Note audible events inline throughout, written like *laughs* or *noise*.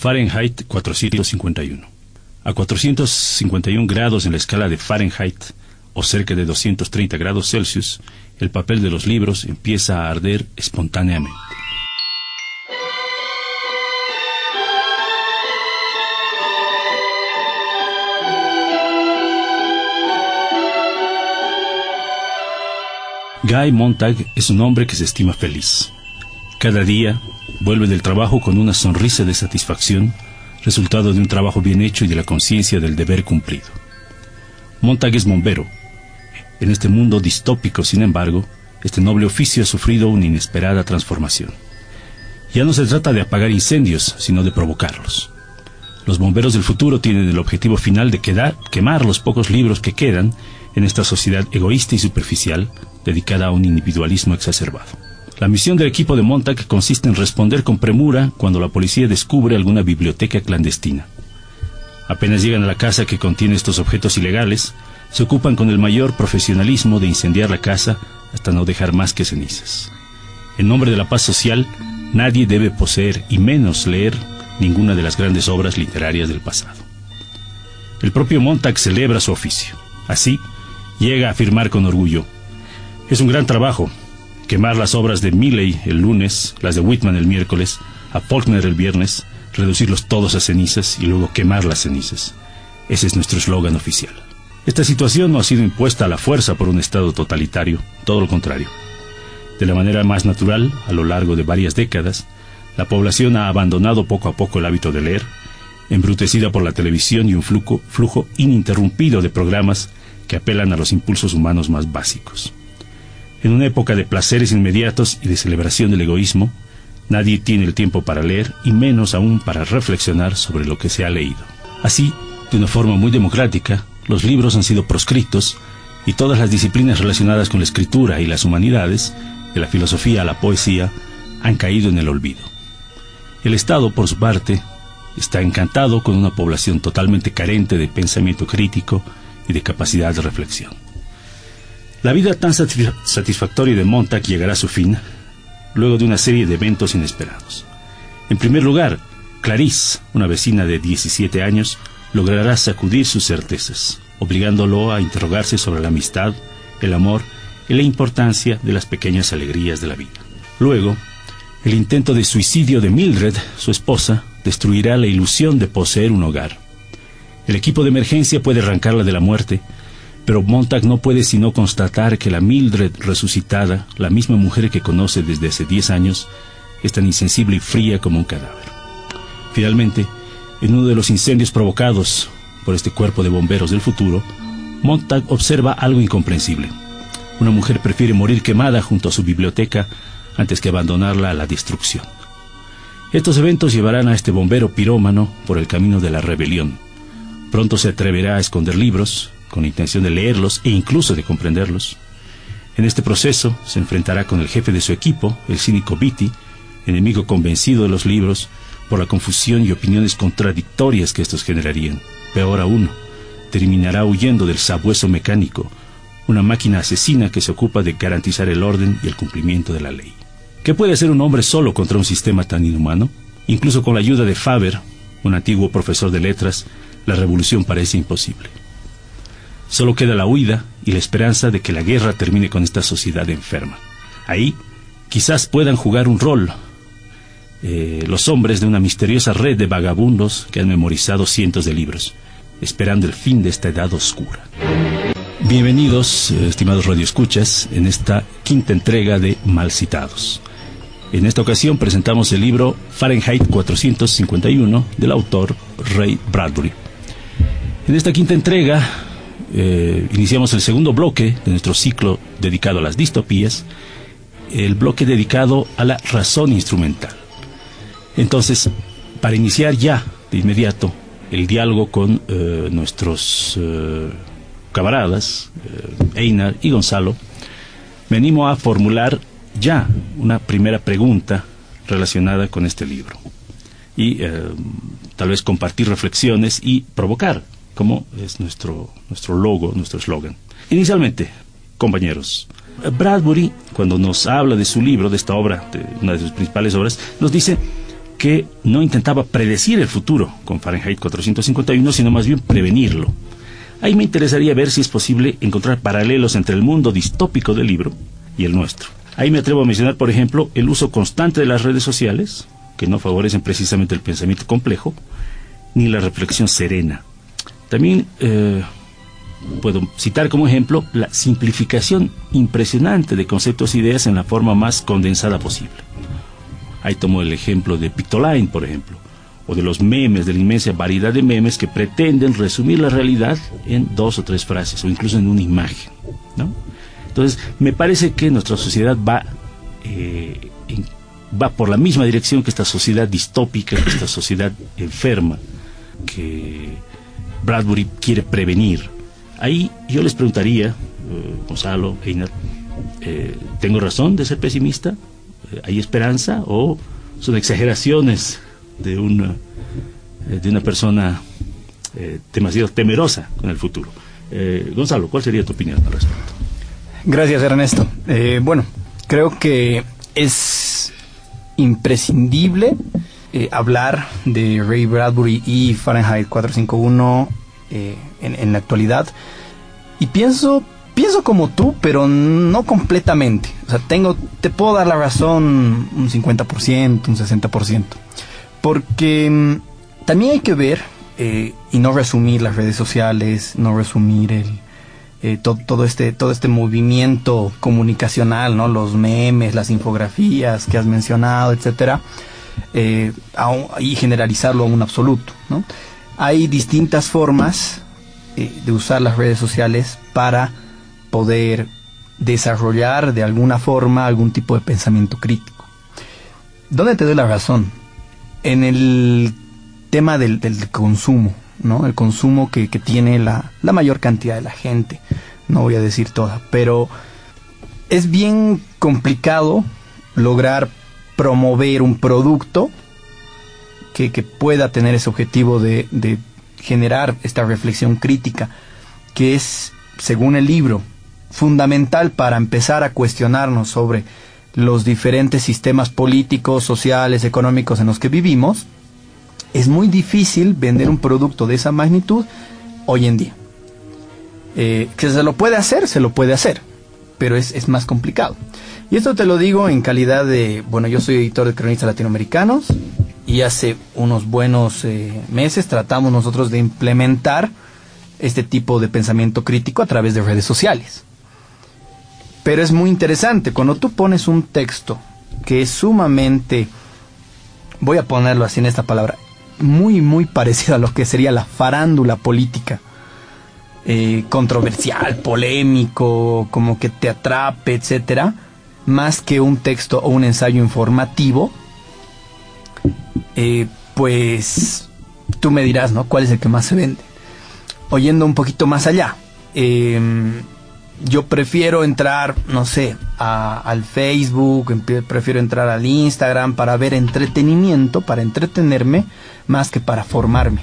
Fahrenheit 451. A 451 grados en la escala de Fahrenheit, o cerca de 230 grados Celsius, el papel de los libros empieza a arder espontáneamente. Guy Montag es un hombre que se estima feliz. Cada día vuelve del trabajo con una sonrisa de satisfacción, resultado de un trabajo bien hecho y de la conciencia del deber cumplido. Montag es bombero. En este mundo distópico, sin embargo, este noble oficio ha sufrido una inesperada transformación. Ya no se trata de apagar incendios, sino de provocarlos. Los bomberos del futuro tienen el objetivo final de quemar los pocos libros que quedan en esta sociedad egoísta y superficial dedicada a un individualismo exacerbado. La misión del equipo de Montag consiste en responder con premura cuando la policía descubre alguna biblioteca clandestina. Apenas llegan a la casa que contiene estos objetos ilegales, se ocupan con el mayor profesionalismo de incendiar la casa hasta no dejar más que cenizas. En nombre de la paz social, nadie debe poseer y menos leer ninguna de las grandes obras literarias del pasado. El propio Montag celebra su oficio. Así, llega a afirmar con orgullo, es un gran trabajo quemar las obras de Milley el lunes, las de Whitman el miércoles, a Faulkner el viernes, reducirlos todos a cenizas y luego quemar las cenizas. Ese es nuestro eslogan oficial. Esta situación no ha sido impuesta a la fuerza por un Estado totalitario, todo lo contrario. De la manera más natural, a lo largo de varias décadas, la población ha abandonado poco a poco el hábito de leer, embrutecida por la televisión y un flujo, flujo ininterrumpido de programas que apelan a los impulsos humanos más básicos. En una época de placeres inmediatos y de celebración del egoísmo, nadie tiene el tiempo para leer y menos aún para reflexionar sobre lo que se ha leído. Así, de una forma muy democrática, los libros han sido proscritos y todas las disciplinas relacionadas con la escritura y las humanidades, de la filosofía a la poesía, han caído en el olvido. El Estado, por su parte, está encantado con una población totalmente carente de pensamiento crítico y de capacidad de reflexión. La vida tan satisfactoria de Montag llegará a su fin luego de una serie de eventos inesperados. En primer lugar, Clarice, una vecina de 17 años, logrará sacudir sus certezas, obligándolo a interrogarse sobre la amistad, el amor y la importancia de las pequeñas alegrías de la vida. Luego, el intento de suicidio de Mildred, su esposa, destruirá la ilusión de poseer un hogar. El equipo de emergencia puede arrancarla de la muerte, pero Montag no puede sino constatar que la Mildred resucitada, la misma mujer que conoce desde hace 10 años, es tan insensible y fría como un cadáver. Finalmente, en uno de los incendios provocados por este cuerpo de bomberos del futuro, Montag observa algo incomprensible. Una mujer prefiere morir quemada junto a su biblioteca antes que abandonarla a la destrucción. Estos eventos llevarán a este bombero pirómano por el camino de la rebelión. Pronto se atreverá a esconder libros, con intención de leerlos e incluso de comprenderlos. En este proceso se enfrentará con el jefe de su equipo, el cínico Beatty, enemigo convencido de los libros por la confusión y opiniones contradictorias que estos generarían. Peor aún, terminará huyendo del sabueso mecánico, una máquina asesina que se ocupa de garantizar el orden y el cumplimiento de la ley. ¿Qué puede hacer un hombre solo contra un sistema tan inhumano? Incluso con la ayuda de Faber, un antiguo profesor de letras, la revolución parece imposible. Solo queda la huida y la esperanza de que la guerra termine con esta sociedad enferma. Ahí quizás puedan jugar un rol eh, los hombres de una misteriosa red de vagabundos que han memorizado cientos de libros, esperando el fin de esta edad oscura. Bienvenidos, eh, estimados radioescuchas, en esta quinta entrega de Malcitados. En esta ocasión presentamos el libro Fahrenheit 451 del autor Ray Bradbury. En esta quinta entrega eh, iniciamos el segundo bloque de nuestro ciclo dedicado a las distopías, el bloque dedicado a la razón instrumental. Entonces, para iniciar ya de inmediato el diálogo con eh, nuestros eh, camaradas, Einar y Gonzalo, venimos a formular ya una primera pregunta relacionada con este libro y tal vez compartir reflexiones y provocar como es nuestro, nuestro logo, nuestro eslogan. Inicialmente, compañeros, Bradbury, cuando nos habla de su libro, de esta obra, de una de sus principales obras, nos dice que no intentaba predecir el futuro con Fahrenheit 451, sino más bien prevenirlo. Ahí me interesaría ver si es posible encontrar paralelos entre el mundo distópico del libro y el nuestro. Ahí me atrevo a mencionar, por ejemplo, el uso constante de las redes sociales, que no favorecen precisamente el pensamiento complejo, ni la reflexión serena. También eh, puedo citar como ejemplo la simplificación impresionante de conceptos e ideas en la forma más condensada posible. Ahí tomo el ejemplo de Pictoline, por ejemplo, o de los memes, de la inmensa variedad de memes que pretenden resumir la realidad en dos o tres frases, o incluso en una imagen. ¿no? Entonces, me parece que nuestra sociedad va, eh, va por la misma dirección que esta sociedad distópica, que esta sociedad enferma, que Bradbury quiere prevenir. Ahí yo les preguntaría, eh, Gonzalo, Einar, eh, ¿tengo razón de ser pesimista? ¿Hay esperanza o son exageraciones de una, de una persona demasiado temerosa con el futuro? Gonzalo, ¿cuál sería tu opinión al respecto? Gracias, Ernesto. Eh, bueno, creo que es imprescindible eh, hablar de Ray Bradbury y Fahrenheit 451 eh, en, en, la actualidad. Y pienso, pienso como tú, pero no completamente. O sea, tengo, te puedo dar la razón un 50%, un 60%. Porque mm, también hay que ver y no resumir las redes sociales, no resumir el, eh, todo, este, todo este movimiento comunicacional, ¿no? Los memes, las infografías que has mencionado, etcétera, eh, y generalizarlo a un absoluto, ¿no? Hay distintas formas eh, de usar las redes sociales para poder desarrollar de alguna forma algún tipo de pensamiento crítico. ¿Dónde te doy la razón? En el tema del, del consumo, ¿no? El consumo que, tiene la, la, mayor cantidad de la gente. No voy a decir toda, pero es bien complicado lograr promover un producto que, pueda tener ese objetivo de, generar esta reflexión crítica, que es, según el libro, fundamental para empezar a cuestionarnos sobre los diferentes sistemas políticos, sociales, económicos en los que vivimos, es muy difícil vender un producto de esa magnitud hoy en día. Eh, que se lo puede hacer, se lo puede hacer, pero es, más complicado. Y esto te lo digo en calidad de, bueno, yo soy editor de cronistas latinoamericanos y hace unos buenos eh, meses tratamos nosotros de implementar este tipo de pensamiento crítico a través de redes sociales. Pero es muy interesante, cuando tú pones un texto que es sumamente, voy a ponerlo así en esta palabra, muy, muy parecido a lo que sería la farándula política. Eh, controversial, polémico, como que te atrape, etcétera, más que un texto o un ensayo informativo, eh, pues tú me dirás, ¿no? ¿Cuál es el que más se vende? Oyendo un poquito más allá, em, yo prefiero entrar, no sé, al Facebook, prefiero entrar al Instagram para ver entretenimiento, para entretenerme, más que para formarme.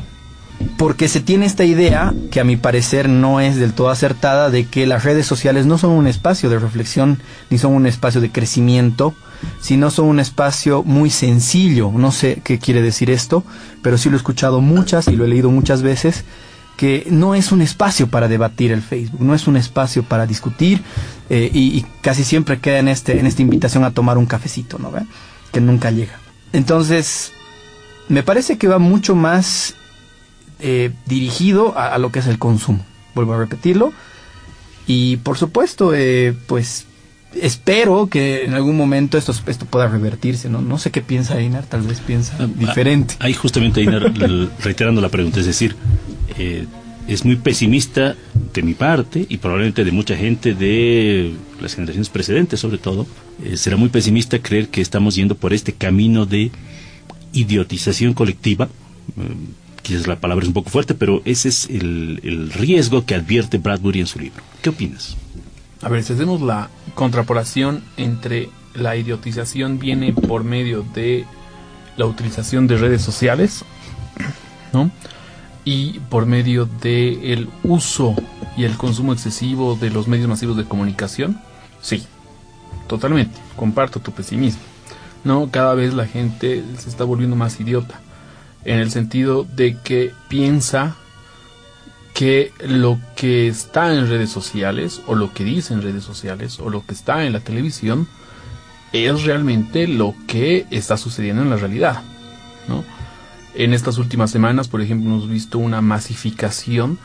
Porque se tiene esta idea, que a mi parecer no es del todo acertada, de que las redes sociales no son un espacio de reflexión, ni son un espacio de crecimiento, sino son un espacio muy sencillo. No sé qué quiere decir esto, pero sí lo he escuchado muchas y lo he leído muchas veces, que no es un espacio para debatir el Facebook, no es un espacio para discutir eh, y, casi siempre queda en, este, en esta invitación a tomar un cafecito, ¿no? Que nunca llega. Entonces, me parece que va mucho más eh, dirigido a, lo que es el consumo. Vuelvo a repetirlo. Y por supuesto, eh, pues espero que en algún momento esto, esto pueda revertirse. ¿no? no sé qué piensa Einar, tal vez piensa ah, diferente. Ahí justamente Einar, *laughs* reiterando la pregunta, es decir, eh, es muy pesimista de mi parte y probablemente de mucha gente de las generaciones precedentes sobre todo, será muy pesimista creer que estamos yendo por este camino de idiotización colectiva. Quizás la palabra es un poco fuerte, pero ese es el, riesgo que advierte Bradbury en su libro. ¿Qué opinas? A ver, si hacemos la contrapolación entre la idiotización viene por medio de la utilización de redes sociales, *clears throat* ¿no? Y por medio de el uso y el consumo excesivo de los medios masivos de comunicación, sí, totalmente, comparto tu pesimismo. ¿no? Cada vez la gente se está volviendo más idiota, en el sentido de que piensa que lo que está en redes sociales, o lo que dice en redes sociales, o lo que está en la televisión, es realmente lo que está sucediendo en la realidad, ¿no? En estas últimas semanas, por ejemplo, hemos visto una masificación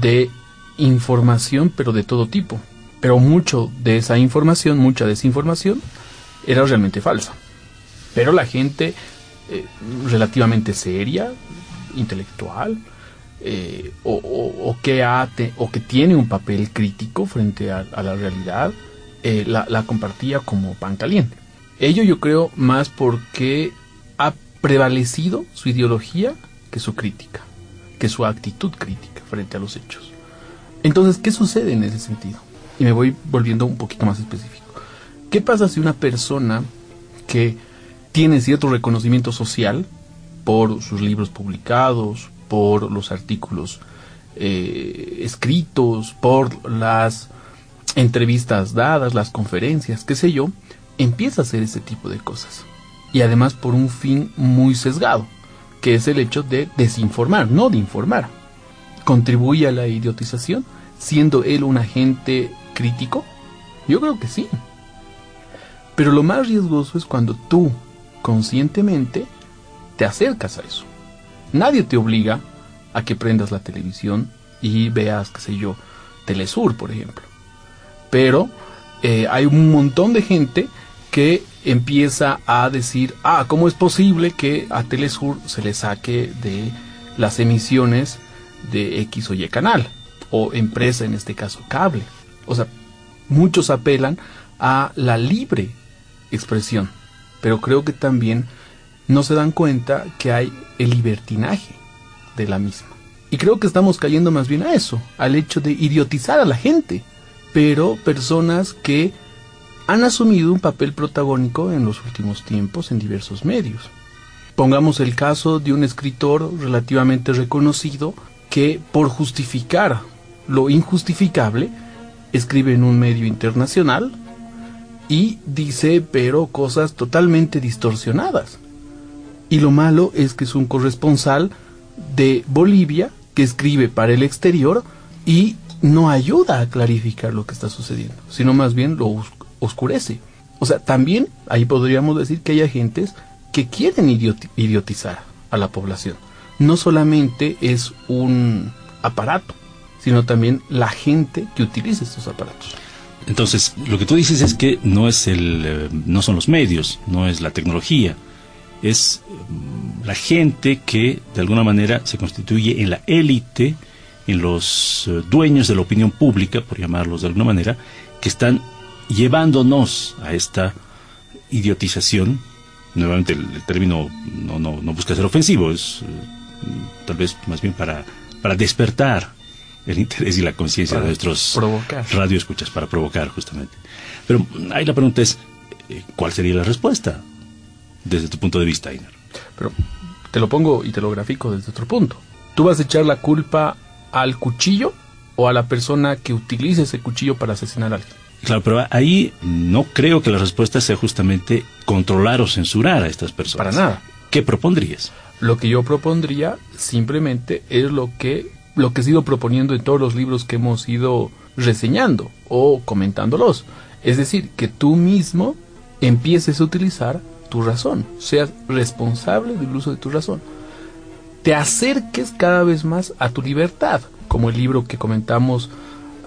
de información, pero de todo tipo. Pero mucho de esa información, mucha desinformación, era realmente falsa. Pero la gente eh, relativamente seria, intelectual, eh, o, que o que tiene un papel crítico frente a, la realidad, eh, la, la, compartía como pan caliente. Ello yo creo más porque ha prevalecido su ideología que su crítica, que su actitud crítica frente a los hechos. Entonces, ¿qué sucede en ese sentido? Y me voy volviendo un poquito más específico. ¿Qué pasa si una persona que tiene cierto reconocimiento social por sus libros publicados, por los artículos eh, escritos, por las entrevistas dadas, las conferencias, qué sé yo, empieza a hacer ese tipo de cosas? Y además por un fin muy sesgado, que es el hecho de desinformar, no de informar. ¿Contribuye a la idiotización siendo él un agente crítico? Yo creo que sí. Pero lo más riesgoso es cuando tú, conscientemente, te acercas a eso. Nadie te obliga a que prendas la televisión y veas, qué sé yo, Telesur, por ejemplo. Pero eh, hay un montón de gente que empieza a decir, ah, ¿cómo es posible que a Telesur se le saque de las emisiones de X o Y canal? O empresa, en este caso, cable. O sea, muchos apelan a la libre expresión, pero creo que también no se dan cuenta que hay el libertinaje de la misma. Y creo que estamos cayendo más bien a eso, al hecho de idiotizar a la gente, pero personas que han asumido un papel protagónico en los últimos tiempos en diversos medios. Pongamos el caso de un escritor relativamente reconocido que por justificar lo injustificable escribe en un medio internacional y dice pero cosas totalmente distorsionadas. Y lo malo es que es un corresponsal de Bolivia que escribe para el exterior y no ayuda a clarificar lo que está sucediendo, sino más bien lo oscurece. O sea, también ahí podríamos decir que hay agentes que quieren idiotizar a la población. No solamente es un aparato, sino también la gente que utiliza estos aparatos. Entonces, lo que tú dices es que no es el, eh, no son los medios, no es la tecnología, es mm, la gente que de alguna manera se constituye en la élite, en los eh, dueños de la opinión pública, por llamarlos de alguna manera, que están llevándonos a esta idiotización. Nuevamente el, término no, no, no, busca ser ofensivo, es eh, tal vez más bien para, para despertar el interés y la conciencia de nuestros provocar. radioescuchas, para provocar justamente. Pero ahí la pregunta es, eh, ¿cuál sería la respuesta desde tu punto de vista, Einar? Pero te lo pongo y te lo grafico desde otro punto. ¿Tú vas a echar la culpa al cuchillo o a la persona que utiliza ese cuchillo para asesinar a alguien? Claro, pero ahí no creo que la respuesta sea justamente controlar o censurar a estas personas. Para nada. ¿Qué propondrías? Lo que yo propondría simplemente es lo que lo que he ido proponiendo en todos los libros que hemos ido reseñando o comentándolos. Es decir, que tú mismo empieces a utilizar tu razón, seas responsable del uso de tu razón. Te acerques cada vez más a tu libertad, como el libro que comentamos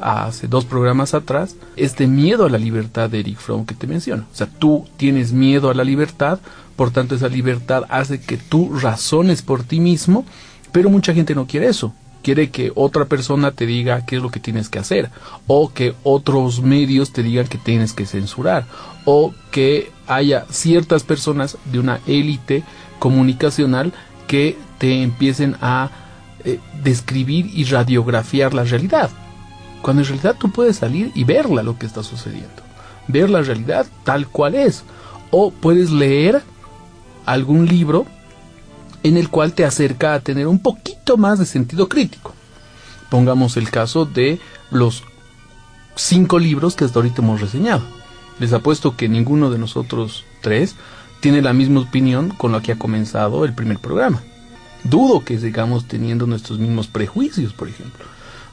hace dos programas atrás, este miedo a la libertad de Eric Fromm que te menciono. O sea, tú tienes miedo a la libertad, por tanto esa libertad hace que tú razones por ti mismo, pero mucha gente no quiere eso quiere que otra persona te diga qué es lo que tienes que hacer, o que otros medios te digan que tienes que censurar, o que haya ciertas personas de una élite comunicacional que te empiecen a eh, describir y radiografiar la realidad. Cuando en realidad tú puedes salir y verla lo que está sucediendo, ver la realidad tal cual es, o puedes leer algún libro en el cual te acerca a tener un poquito más de sentido crítico. Pongamos el caso de los cinco libros que hasta ahorita hemos reseñado. Les apuesto que ninguno de nosotros tres tiene la misma opinión con la que ha comenzado el primer programa. Dudo que sigamos teniendo nuestros mismos prejuicios, por ejemplo.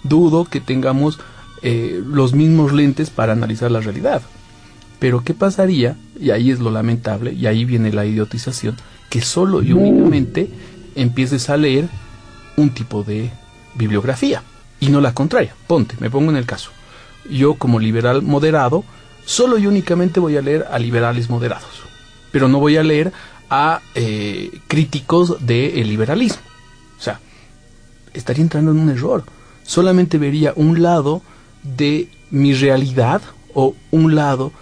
Dudo que tengamos eh, los mismos lentes para analizar la realidad. Pero ¿qué pasaría? Y ahí es lo lamentable, y ahí viene la idiotización, que solo y únicamente empieces a leer un tipo de bibliografía y no la contraria. Ponte, me pongo en el caso. Yo como liberal moderado, solo y únicamente voy a leer a liberales moderados, pero no voy a leer a eh, críticos del liberalismo. O sea, estaría entrando en un error. Solamente vería un lado de mi realidad o un lado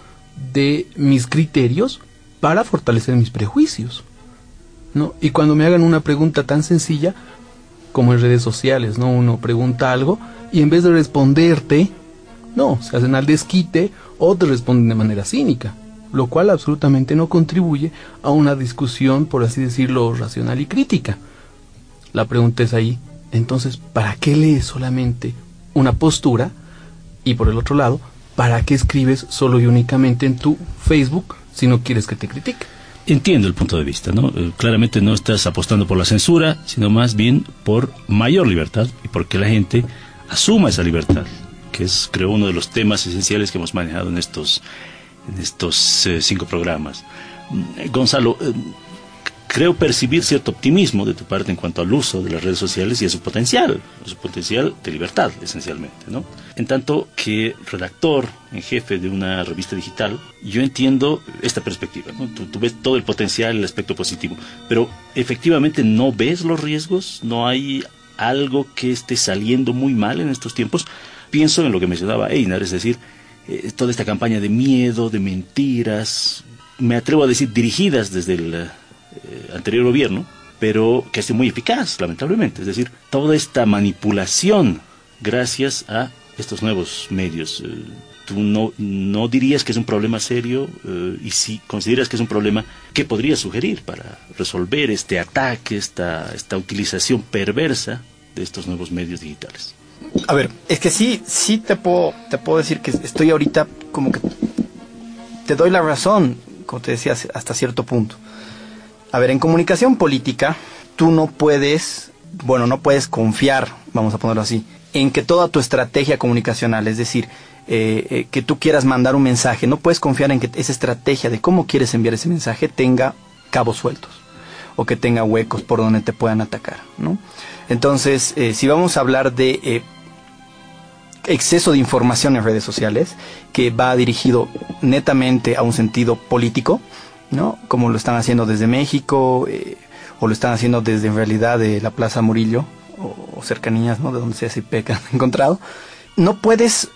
de mis criterios para fortalecer mis prejuicios. ¿No? Y cuando me hagan una pregunta tan sencilla como en redes sociales, ¿no? Uno pregunta algo y en vez de responderte, no, se hacen al desquite o te responden de manera cínica, lo cual absolutamente no contribuye a una discusión, por así decirlo, racional y crítica. La pregunta es ahí, entonces, ¿para qué lees solamente una postura? Y por el otro lado, ¿para qué escribes solo y únicamente en tu Facebook si no quieres que te critique? Entiendo el punto de vista, ¿no? Eh, claramente no estás apostando por la censura, sino más bien por mayor libertad y porque la gente asuma esa libertad, que es, creo, uno de los temas esenciales que hemos manejado en estos, en estos eh, cinco programas. Mm, Gonzalo, eh, creo percibir cierto optimismo de tu parte en cuanto al uso de las redes sociales y a su potencial, a su potencial de libertad, esencialmente, ¿no? En tanto que redactor en jefe de una revista digital, yo entiendo esta perspectiva, ¿no? Tú, ves todo el potencial, el aspecto positivo, pero efectivamente no ves los riesgos, no hay algo que esté saliendo muy mal en estos tiempos. Pienso en lo que mencionaba Einar, es decir, eh, toda esta campaña de miedo, de mentiras, me atrevo a decir dirigidas desde el eh, anterior gobierno, pero que ha sido muy eficaz, lamentablemente. Es decir, toda esta manipulación gracias a estos nuevos medios. Eh, ¿Tú no, no dirías que es un problema serio? Eh, y si consideras que es un problema, ¿qué podrías sugerir para resolver este ataque, esta, esta utilización perversa de estos nuevos medios digitales? A ver, es que sí, sí te puedo, te puedo decir que estoy ahorita como que te doy la razón, como te decía, hasta cierto punto. A ver, en comunicación política, tú no puedes, bueno, no puedes confiar, vamos a ponerlo así, en que toda tu estrategia comunicacional, es decir, eh, eh, que tú quieras mandar un mensaje, no puedes confiar en que esa estrategia de cómo quieres enviar ese mensaje tenga cabos sueltos o que tenga huecos por donde te puedan atacar, ¿no? Entonces, eh, si vamos a hablar de exceso de información en redes sociales, que va dirigido netamente a un sentido político, ¿no? Como lo están haciendo desde México eh, o lo están haciendo desde en realidad de la Plaza Murillo o, cercanías, ¿no? De donde sea que han encontrado. No puedes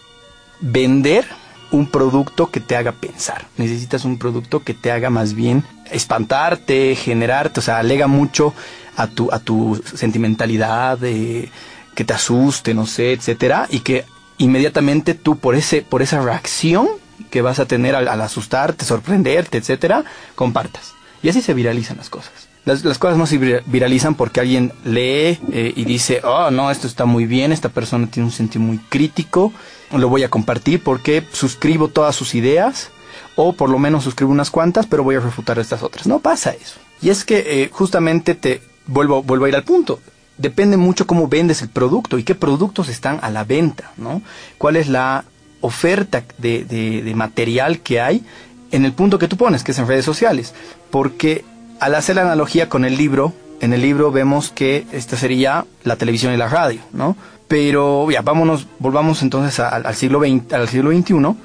vender un producto que te haga pensar. Necesitas un producto que te haga más bien espantarte, generarte, o sea, alega mucho a tu, a tu sentimentalidad, de que te asuste, no sé, etcétera, y que inmediatamente tú por ese, por esa reacción que vas a tener al, asustarte, sorprenderte, etcétera, compartas. Y así se viralizan las cosas. Las, cosas no se viralizan porque alguien lee eh, y dice, oh, no, esto está muy bien, esta persona tiene un sentido muy crítico, lo voy a compartir porque suscribo todas sus ideas, o por lo menos suscribo unas cuantas, pero voy a refutar estas otras. No pasa eso. Y es que eh, justamente te vuelvo, vuelvo a ir al punto. Depende mucho cómo vendes el producto y qué productos están a la venta, ¿no? ¿Cuál es la oferta de, material que hay en el punto que tú pones, que es en redes sociales. Porque al hacer la analogía con el libro, en el libro vemos que esta sería la televisión y la radio, ¿no? Pero ya, vámonos, volvamos entonces al siglo al siglo XXI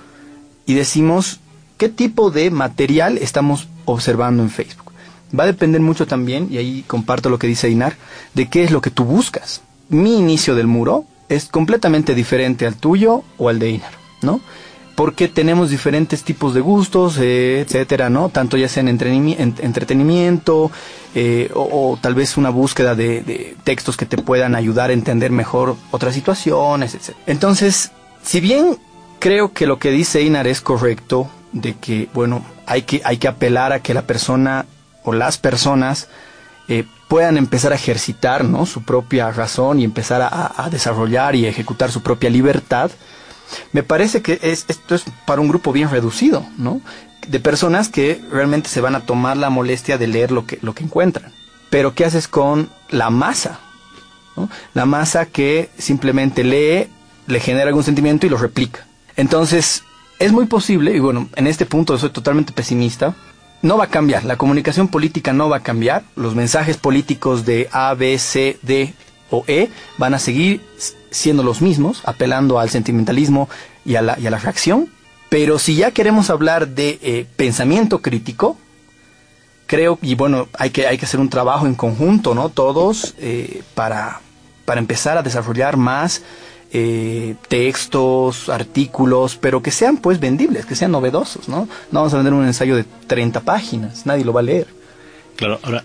y decimos qué tipo de material estamos observando en Facebook. Va a depender mucho también, y ahí comparto lo que dice Inar, de qué es lo que tú buscas. Mi inicio del muro es completamente diferente al tuyo o al de Inar. ¿No? Porque tenemos diferentes tipos de gustos, eh, etcétera, ¿no? Tanto ya sea en entretenimiento eh, o, tal vez una búsqueda de, textos que te puedan ayudar a entender mejor otras situaciones, etc. Entonces, si bien creo que lo que dice Inar es correcto, de que, bueno, hay que, hay que apelar a que la persona o las personas eh, puedan empezar a ejercitar ¿no? su propia razón y empezar a, desarrollar y ejecutar su propia libertad, me parece que es, esto es para un grupo bien reducido, ¿no? de personas que realmente se van a tomar la molestia de leer lo que, lo que encuentran. Pero ¿qué haces con la masa? La masa que simplemente lee, le genera algún sentimiento y lo replica. Entonces, es muy posible, y bueno, en este punto soy totalmente pesimista, no va a cambiar, la comunicación política no va a cambiar, los mensajes políticos de A, B, C, D o E van a seguir siendo los mismos, apelando al sentimentalismo y a la, y a la reacción, pero si ya queremos hablar de eh, pensamiento crítico, creo, y bueno, hay que, hacer un trabajo en conjunto, ¿no? Todos, eh, para, para empezar a desarrollar más eh, textos, artículos, pero que sean pues vendibles, que sean novedosos, ¿no? No vamos a vender un ensayo de 30 páginas, nadie lo va a leer. Claro, ahora,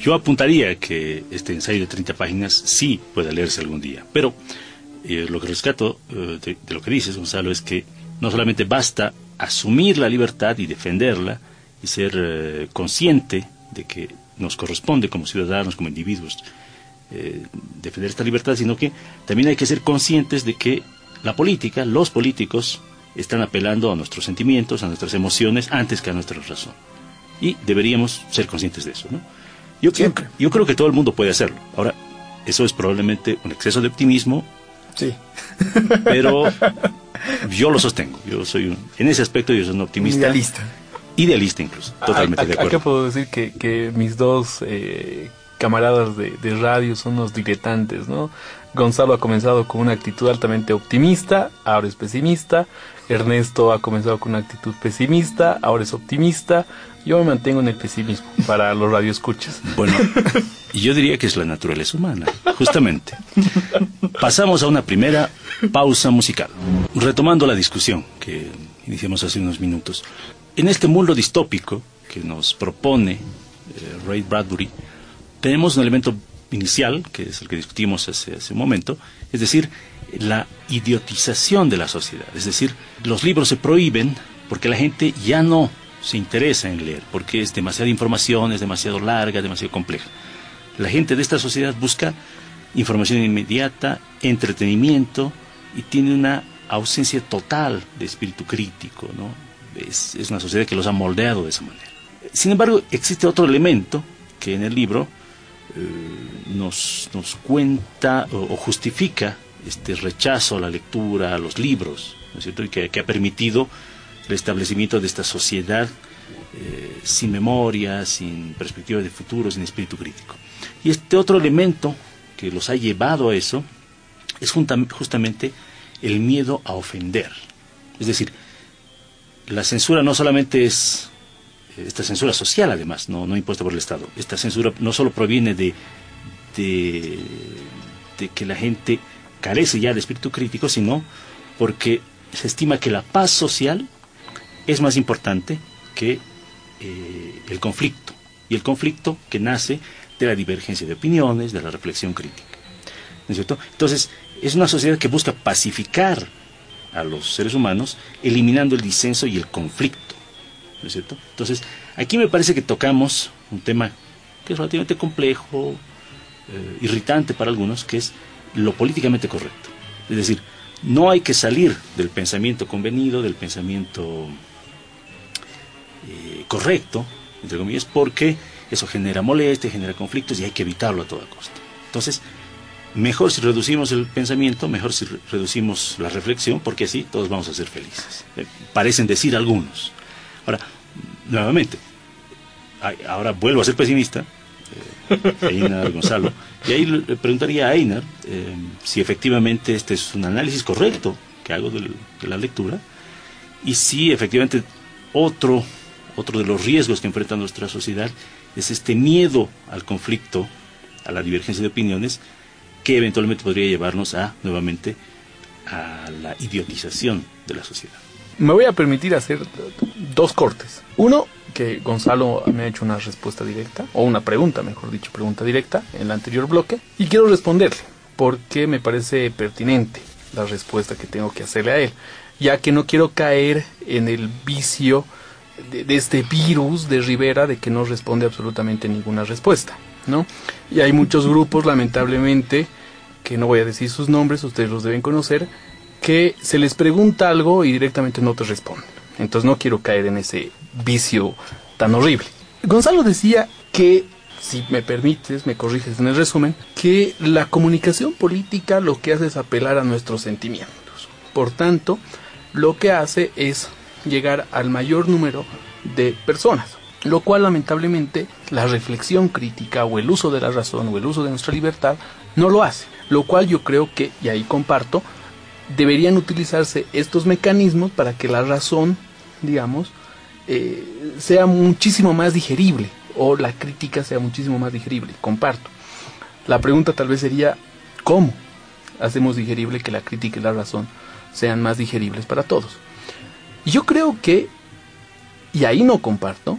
yo apuntaría que este ensayo de 30 páginas sí pueda leerse algún día, pero eh, lo que rescato eh, de, lo que dices, Gonzalo, es que no solamente basta asumir la libertad y defenderla y ser consciente de que nos corresponde como ciudadanos, como individuos, eh, defender esta libertad, sino que también hay que ser conscientes de que la política, los políticos, están apelando a nuestros sentimientos, a nuestras emociones, antes que a nuestra razón. Y deberíamos ser conscientes de eso, ¿no? Yo, yo creo que todo el mundo puede hacerlo. Ahora, eso es probablemente un exceso de optimismo. Sí. Pero *laughs* yo lo sostengo. Yo soy en ese aspecto yo soy un optimista. Idealista. Idealista incluso. Totalmente de acuerdo. Acá puedo decir que, que mis dos eh, camaradas de, radio son unos diletantes, ¿no? Gonzalo ha comenzado con una actitud altamente optimista, ahora es pesimista. Ernesto ha comenzado con una actitud pesimista, ahora es optimista. Yo me mantengo en el pesimismo para los radioescuchas. *laughs* Bueno, yo diría que es la naturaleza humana, justamente. Pasamos a una primera pausa musical. Retomando la discusión que iniciamos hace unos minutos. En este mundo distópico que nos propone eh, Ray Bradbury, tenemos un elemento inicial, que es el que discutimos hace, hace un momento, es decir, la idiotización de la sociedad. Es decir, los libros se prohíben porque la gente ya no se interesa en leer, porque es demasiada información, es demasiado larga, demasiado compleja. La gente de esta sociedad busca información inmediata, entretenimiento y tiene una ausencia total de espíritu crítico, ¿no? Es, es una sociedad que los ha moldeado de esa manera. Sin embargo, existe otro elemento que en el libro eh, nos, nos cuenta o, justifica este rechazo a la lectura, a los libros, ¿no es cierto? Y que, ha permitido el establecimiento de esta sociedad eh, sin memoria, sin perspectiva de futuro, sin espíritu crítico. Y este otro elemento que los ha llevado a eso es justamente el miedo a ofender. Es decir, la censura no solamente es esta censura social además, no, no impuesta por el Estado. Esta censura no solo proviene de, de, que la gente carece ya de espíritu crítico, sino porque se estima que la paz social es más importante que eh, el conflicto. Y el conflicto que nace de la divergencia de opiniones, de la reflexión crítica. ¿No es cierto? Entonces, es una sociedad que busca pacificar a los seres humanos, eliminando el disenso y el conflicto. ¿no es cierto? Entonces, aquí me parece que tocamos un tema que es relativamente complejo, eh, irritante para algunos, que es lo políticamente correcto. Es decir, no hay que salir del pensamiento convenido, del pensamiento eh, correcto, entre comillas, porque eso genera molestia, genera conflictos y hay que evitarlo a toda costa. Entonces, mejor si reducimos el pensamiento, mejor si reducimos la reflexión, porque así todos vamos a ser felices. Eh, parecen decir algunos. Ahora, nuevamente, ahora vuelvo a ser pesimista, eh, Einar Gonzalo, y ahí le preguntaría a Einar si efectivamente este es un análisis correcto que hago de la lectura, y si efectivamente otro, otro de los riesgos que enfrenta nuestra sociedad es este miedo al conflicto, a la divergencia de opiniones, que eventualmente podría llevarnos a, nuevamente, a la idiotización de la sociedad. Me voy a permitir hacer dos cortes. Uno, que Gonzalo me ha hecho una respuesta directa, o una pregunta, mejor dicho, pregunta directa en el anterior bloque, y quiero responderle, porque me parece pertinente la respuesta que tengo que hacerle a él, ya que no quiero caer en el vicio de, este virus de Rivera de que no responde absolutamente ninguna respuesta, ¿no? Y hay muchos grupos, lamentablemente, que no voy a decir sus nombres, ustedes los deben conocer, que se les pregunta algo y directamente no te responden. Entonces no quiero caer en ese vicio tan horrible. Gonzalo decía que, si me permites, me corriges en el resumen, que la comunicación política lo que hace es apelar a nuestros sentimientos. Por tanto, lo que hace es llegar al mayor número de personas. Lo cual lamentablemente la reflexión crítica o el uso de la razón o el uso de nuestra libertad no lo hace. Lo cual yo creo que, y ahí comparto, deberían utilizarse estos mecanismos para que la razón, digamos, eh, sea muchísimo más digerible o la crítica sea muchísimo más digerible. Comparto. La pregunta tal vez sería, ¿cómo hacemos digerible que la crítica y la razón sean más digeribles para todos? Yo creo que, y ahí no comparto,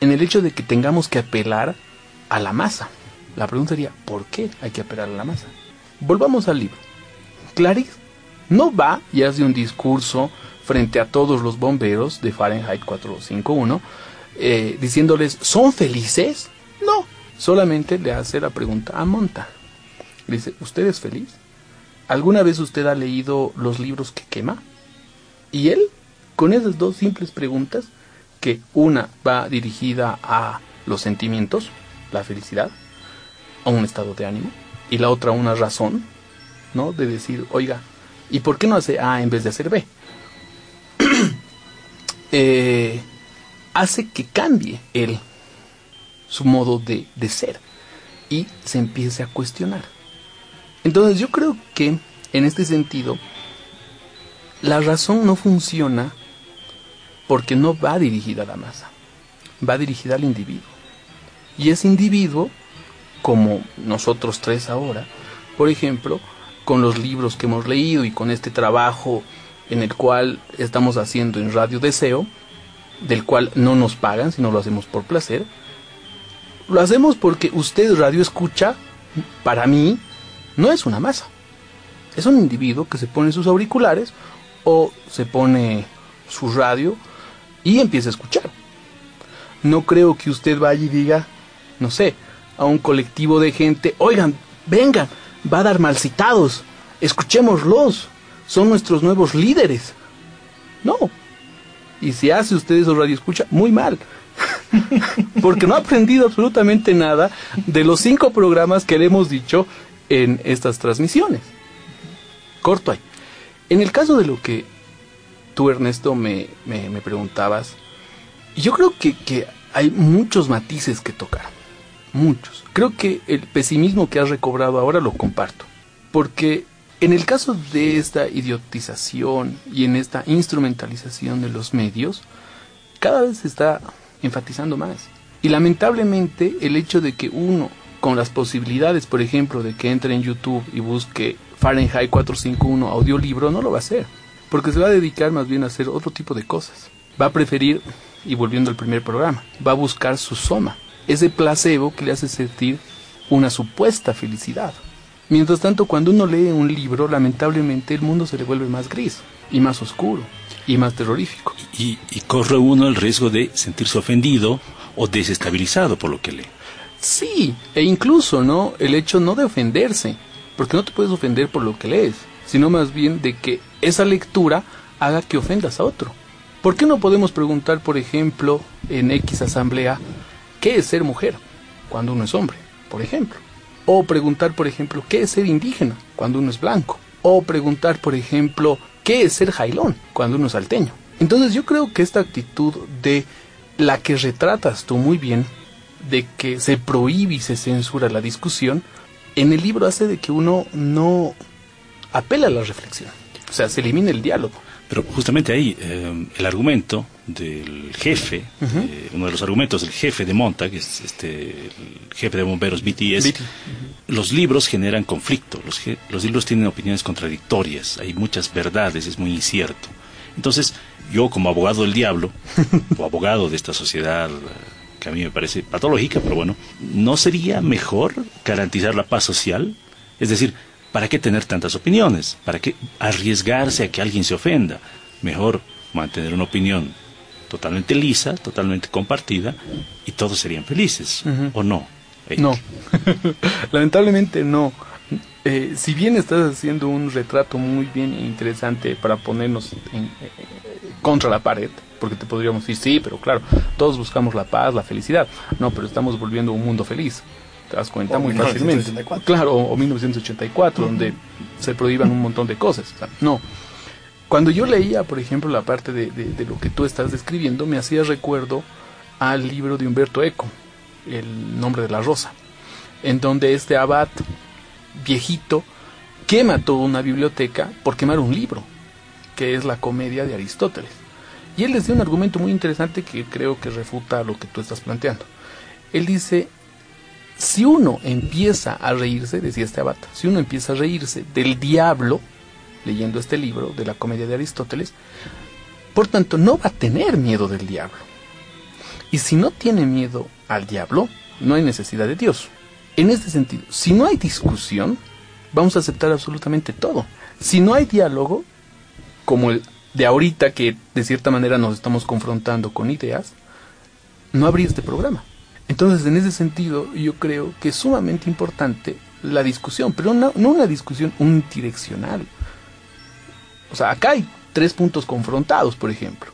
en el hecho de que tengamos que apelar a la masa. La pregunta sería, ¿por qué hay que apelar a la masa? Volvamos al libro. Clarice no va y hace un discurso frente a todos los bomberos de Fahrenheit 451 eh, diciéndoles, ¿son felices? No, solamente le hace la pregunta a Monta. Dice, ¿usted es feliz? ¿Alguna vez usted ha leído los libros que quema? Y él, con esas dos simples preguntas, que una va dirigida a los sentimientos, la felicidad, a un estado de ánimo, y la otra una razón, ¿no? De decir, oiga, ¿y por qué no hace A en vez de hacer B? *clears throat* Eh, hace que cambie él su modo de, de ser y se empiece a cuestionar. Entonces yo creo que en este sentido la razón no funciona porque no va dirigida a la masa, va dirigida al individuo. Y ese individuo, como nosotros tres ahora, por ejemplo, con los libros que hemos leído y con este trabajo en el cual estamos haciendo en Radio Deseo, del cual no nos pagan, sino lo hacemos por placer, lo hacemos porque usted radio escucha, para mí, no es una masa. Es un individuo que se pone sus auriculares o se pone su radio y empiece a escuchar. No creo que usted vaya y diga, no sé, a un colectivo de gente, oigan, vengan, va a dar mal citados, escuchémoslos, son nuestros nuevos líderes. No. Y si hace usted eso radio escucha, muy mal. *laughs* Porque no ha aprendido absolutamente nada de los cinco programas que le hemos dicho en estas transmisiones. Corto ahí. En el caso de lo que tú, Ernesto, me, me, preguntabas, yo creo que, que hay muchos matices que tocar. Muchos. Creo que el pesimismo que has recobrado ahora lo comparto. Porque en el caso de esta idiotización y en esta instrumentalización de los medios, cada vez se está enfatizando más. Y lamentablemente el hecho de que uno, con las posibilidades, por ejemplo, de que entre en YouTube y busque Fahrenheit 451 audiolibro, no lo va a hacer porque se va a dedicar más bien a hacer otro tipo de cosas. Va a preferir, y volviendo al primer programa, va a buscar su soma, ese placebo que le hace sentir una supuesta felicidad. Mientras tanto, cuando uno lee un libro, lamentablemente el mundo se le vuelve más gris y más oscuro y más terrorífico. Y, corre uno el riesgo de sentirse ofendido o desestabilizado por lo que lee. Sí, e incluso, ¿no? El hecho no de ofenderse, porque no te puedes ofender por lo que lees, sino más bien de que esa lectura haga que ofendas a otro. ¿Por qué no podemos preguntar, por ejemplo, en X asamblea, ¿qué es ser mujer cuando uno es hombre, por ejemplo? O preguntar, por ejemplo, ¿qué es ser indígena cuando uno es blanco? O preguntar, por ejemplo, ¿qué es ser jailón cuando uno es salteño? Entonces yo creo que esta actitud de la que retratas tú muy bien, de que se prohíbe y se censura la discusión, en el libro hace de que uno no apela a la reflexión. O sea, se elimina el diálogo. Pero justamente ahí, eh, el argumento del jefe, eh, uno de los argumentos del jefe de Monta, que es este, el jefe de bomberos BTS, los libros generan conflicto, los, los libros tienen opiniones contradictorias, hay muchas verdades, es muy incierto. Entonces, yo como abogado del diablo, *laughs* o abogado de esta sociedad que a mí me parece patológica, pero bueno, ¿no sería mejor garantizar la paz social? Es decir, ¿Para qué tener tantas opiniones? ¿Para qué arriesgarse a que alguien se ofenda? Mejor mantener una opinión totalmente lisa, totalmente compartida, y todos serían felices, ¿o no? No, *laughs* lamentablemente no. Eh, si bien estás haciendo un retrato muy bien e interesante para ponernos en, eh, contra la pared, porque te podríamos decir, sí, pero claro, todos buscamos la paz, la felicidad. No, pero estamos volviendo a un mundo feliz. Te das cuenta muy fácilmente. Claro, o, 1984, donde se prohíban un montón de cosas. no. Cuando yo leía, por ejemplo, la parte de, de, lo que tú estás describiendo, me hacía recuerdo al libro de Humberto Eco, El nombre de la rosa, en donde este abad viejito quema toda una biblioteca por quemar un libro, que es la comedia de Aristóteles. Y él les dio un argumento muy interesante que creo que refuta lo que tú estás planteando. Él dice, si uno empieza a reírse, decía este abad, si uno empieza a reírse del diablo, leyendo este libro de la comedia de Aristóteles, por tanto no va a tener miedo del diablo. Y si no tiene miedo al diablo, no hay necesidad de Dios. En este sentido, si no hay discusión, vamos a aceptar absolutamente todo. Si no hay diálogo, como el de ahorita que de cierta manera nos estamos confrontando con ideas, no habría este programa. Entonces, en ese sentido, yo creo que es sumamente importante la discusión, pero no, una discusión unidireccional. O sea, acá hay tres puntos confrontados, por ejemplo,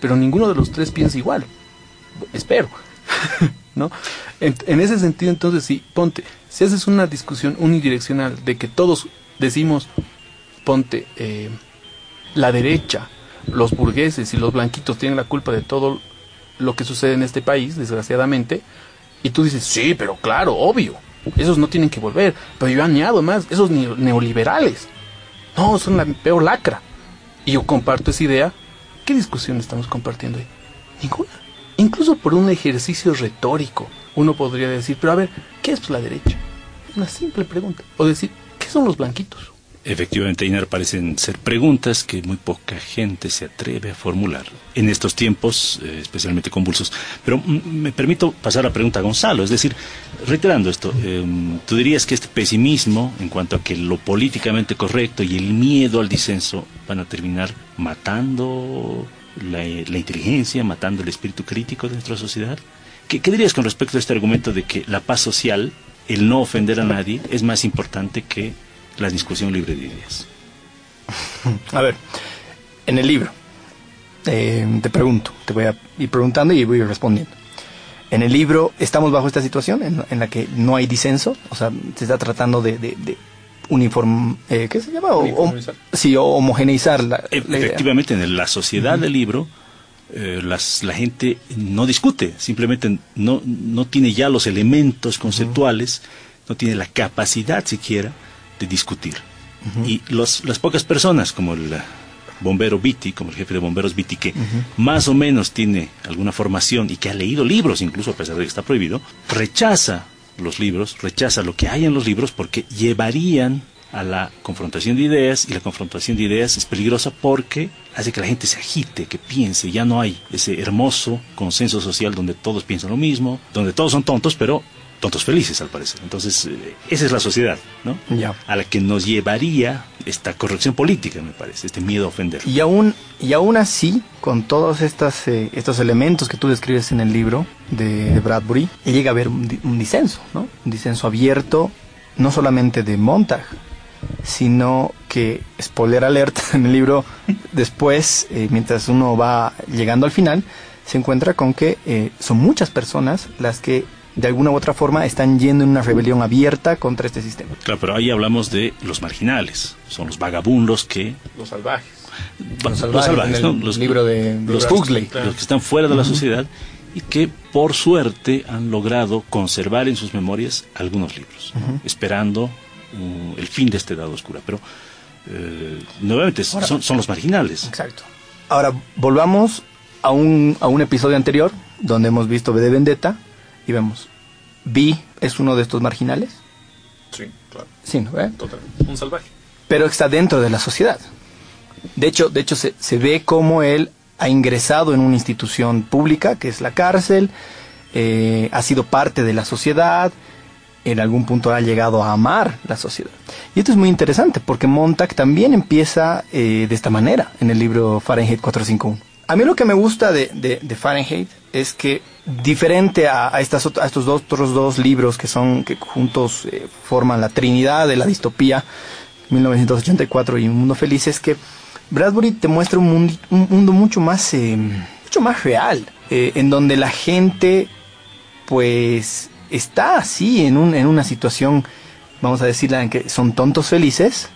pero ninguno de los tres piensa igual. Espero. *laughs* ¿No? En, ese sentido, entonces, sí, ponte, si haces una discusión unidireccional de que todos decimos, ponte, eh, la derecha, los burgueses y los blanquitos tienen la culpa de todo lo que sucede en este país, desgraciadamente, y tú dices, sí, pero claro, obvio, esos no tienen que volver, pero yo añado más, esos neoliberales, no, son la peor lacra. Y yo comparto esa idea, ¿qué discusión estamos compartiendo ahí? Ninguna. Incluso por un ejercicio retórico, uno podría decir, pero a ver, ¿qué es la derecha? Una simple pregunta. O decir, ¿qué son los blanquitos? Efectivamente, Inar, parecen ser preguntas que muy poca gente se atreve a formular en estos tiempos, eh, especialmente convulsos. Pero mm, me permito pasar la pregunta a Gonzalo, es decir, reiterando esto, em, ¿tú dirías que este pesimismo en cuanto a que lo políticamente correcto y el miedo al disenso van a terminar matando la, inteligencia, matando el espíritu crítico de nuestra sociedad? ¿Qué dirías con respecto a este argumento de que la paz social, el no ofender a nadie, es más importante que la discusión libre de ideas. *laughs* A ver, en el libro, eh, te pregunto, te voy a ir preguntando y voy a ir respondiendo. En el libro estamos bajo esta situación en, la que no hay disenso, o sea, se está tratando de, de, uniform, eh, ¿qué se llama? sí, homogeneizar la, Efectivamente, en la sociedad del libro, eh, las, la gente no discute, simplemente no, no tiene ya los elementos conceptuales, no tiene la capacidad siquiera discutir. Y los, las pocas personas, como el bombero Viti, como el jefe de bomberos Viti, que más o menos tiene alguna formación y que ha leído libros, incluso a pesar de que está prohibido, rechaza los libros, rechaza lo que hay en los libros porque llevarían a la confrontación de ideas y la confrontación de ideas es peligrosa porque hace que la gente se agite, que piense, ya no hay ese hermoso consenso social donde todos piensan lo mismo, donde todos son tontos, pero tontos felices al parecer. Entonces, eh, esa es la sociedad, ¿no? Ya. A la que nos llevaría esta corrección política, me parece, este miedo a ofender. Y aún, y aún así, con todos estas, eh, estos elementos que tú describes en el libro de, Bradbury, llega a haber un, disenso, ¿no? Un disenso abierto, no solamente de Montag, sino que, spoiler alert, *laughs* en el libro, después, eh, mientras uno va llegando al final, se encuentra con que son muchas personas las que de alguna u otra forma están yendo en una rebelión abierta contra este sistema. Claro, pero ahí hablamos de los marginales, son los vagabundos que... Los salvajes. Los salvajes, Los, libro de, los, Huxley. Los que están fuera de la sociedad y que por suerte han logrado conservar en sus memorias algunos libros, esperando uh, el fin de este dado oscura. Pero eh, nuevamente son, son, los marginales. Exacto. Ahora, volvamos a un, a un episodio anterior donde hemos visto B de Vendetta y vemos, Vi es uno de estos marginales. Sí, claro. Sí, ¿no? ¿Eh? Totalmente. Un salvaje. Pero está dentro de la sociedad. De hecho, de hecho se, se ve como él ha ingresado en una institución pública, que es la cárcel, eh, ha sido parte de la sociedad, en algún punto ha llegado a amar la sociedad. Y esto es muy interesante porque Montag también empieza eh, de esta manera en el libro Fahrenheit 451. A mí lo que me gusta de, de Fahrenheit es que diferente a, estas, a estos otros dos libros que son que juntos eh, forman la Trinidad de la distopía 1984 y Un Mundo Feliz es que Bradbury te muestra un mundo, un mundo mucho más, eh, mucho más real, eh, en donde la gente, pues, está así en, un, en una situación, vamos a decirla, en que son tontos felices,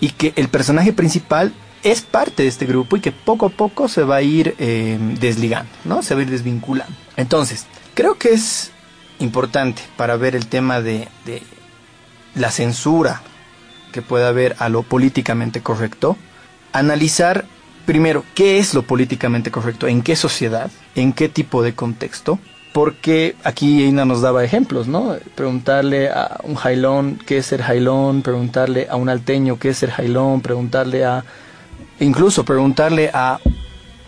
y que el personaje principal es parte de este grupo y que poco a poco se va a ir eh, desligando, ¿no? Se va a ir desvinculando. Entonces, creo que es importante para ver el tema de, de la censura que pueda haber a lo políticamente correcto, analizar primero qué es lo políticamente correcto, en qué sociedad, en qué tipo de contexto, porque aquí Ina nos daba ejemplos, ¿no? Preguntarle a un jailón qué es ser jailón, preguntarle a un alteño qué es ser jailón, preguntarle a, incluso preguntarle a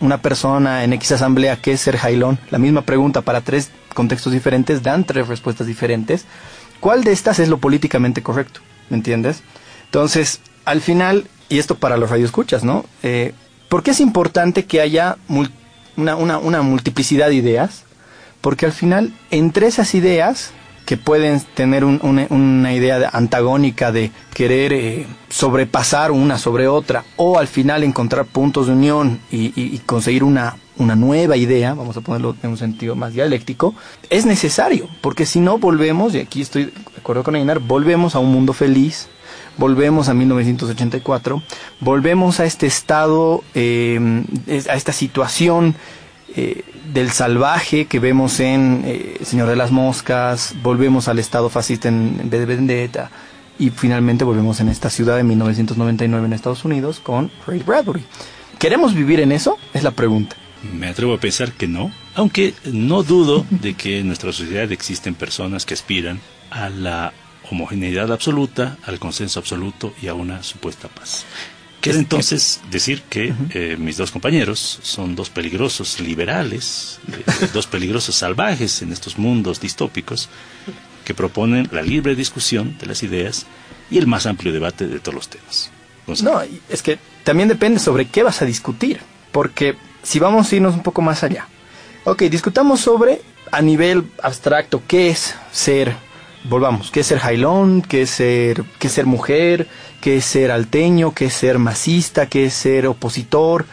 una persona en X asamblea qué es ser jailón, la misma pregunta para tres contextos diferentes, dan tres respuestas diferentes. ¿Cuál de estas es lo políticamente correcto? ¿Me entiendes? Entonces, al final, y esto para los radioescuchas, ¿no? Eh, ¿Por qué es importante que haya una, una, una multiplicidad de ideas? Porque al final, entre esas ideas, que pueden tener un, una, idea antagónica de querer eh, sobrepasar una sobre otra o al final encontrar puntos de unión y, y, y, conseguir una, una nueva idea, vamos a ponerlo en un sentido más dialéctico, es necesario, porque si no volvemos, y aquí estoy de acuerdo con Einar, volvemos a un mundo feliz, volvemos a 1984, volvemos a este estado, eh, a esta situación eh, del salvaje que vemos en eh, Señor de las Moscas, volvemos al estado fascista en, en de Vendetta y finalmente volvemos en esta ciudad de 1999 en Estados Unidos con Ray Bradbury. ¿Queremos vivir en eso? Es la pregunta. Me atrevo a pensar que no, aunque no dudo de que en nuestra sociedad existen personas que aspiran a la homogeneidad absoluta, al consenso absoluto y a una supuesta paz. Queda entonces decir que uh -huh. eh, mis dos compañeros son dos peligrosos liberales, eh, dos peligrosos salvajes en estos mundos distópicos que proponen la libre discusión de las ideas y el más amplio debate de todos los temas. Gonzalo. No, es que también depende sobre qué vas a discutir, porque si vamos a irnos un poco más allá. Ok, discutamos sobre a nivel abstracto qué es ser, volvamos, qué es ser jailón, qué es ser, qué ser mujer, qué es ser alteño, qué es ser masista, qué es ser opositor.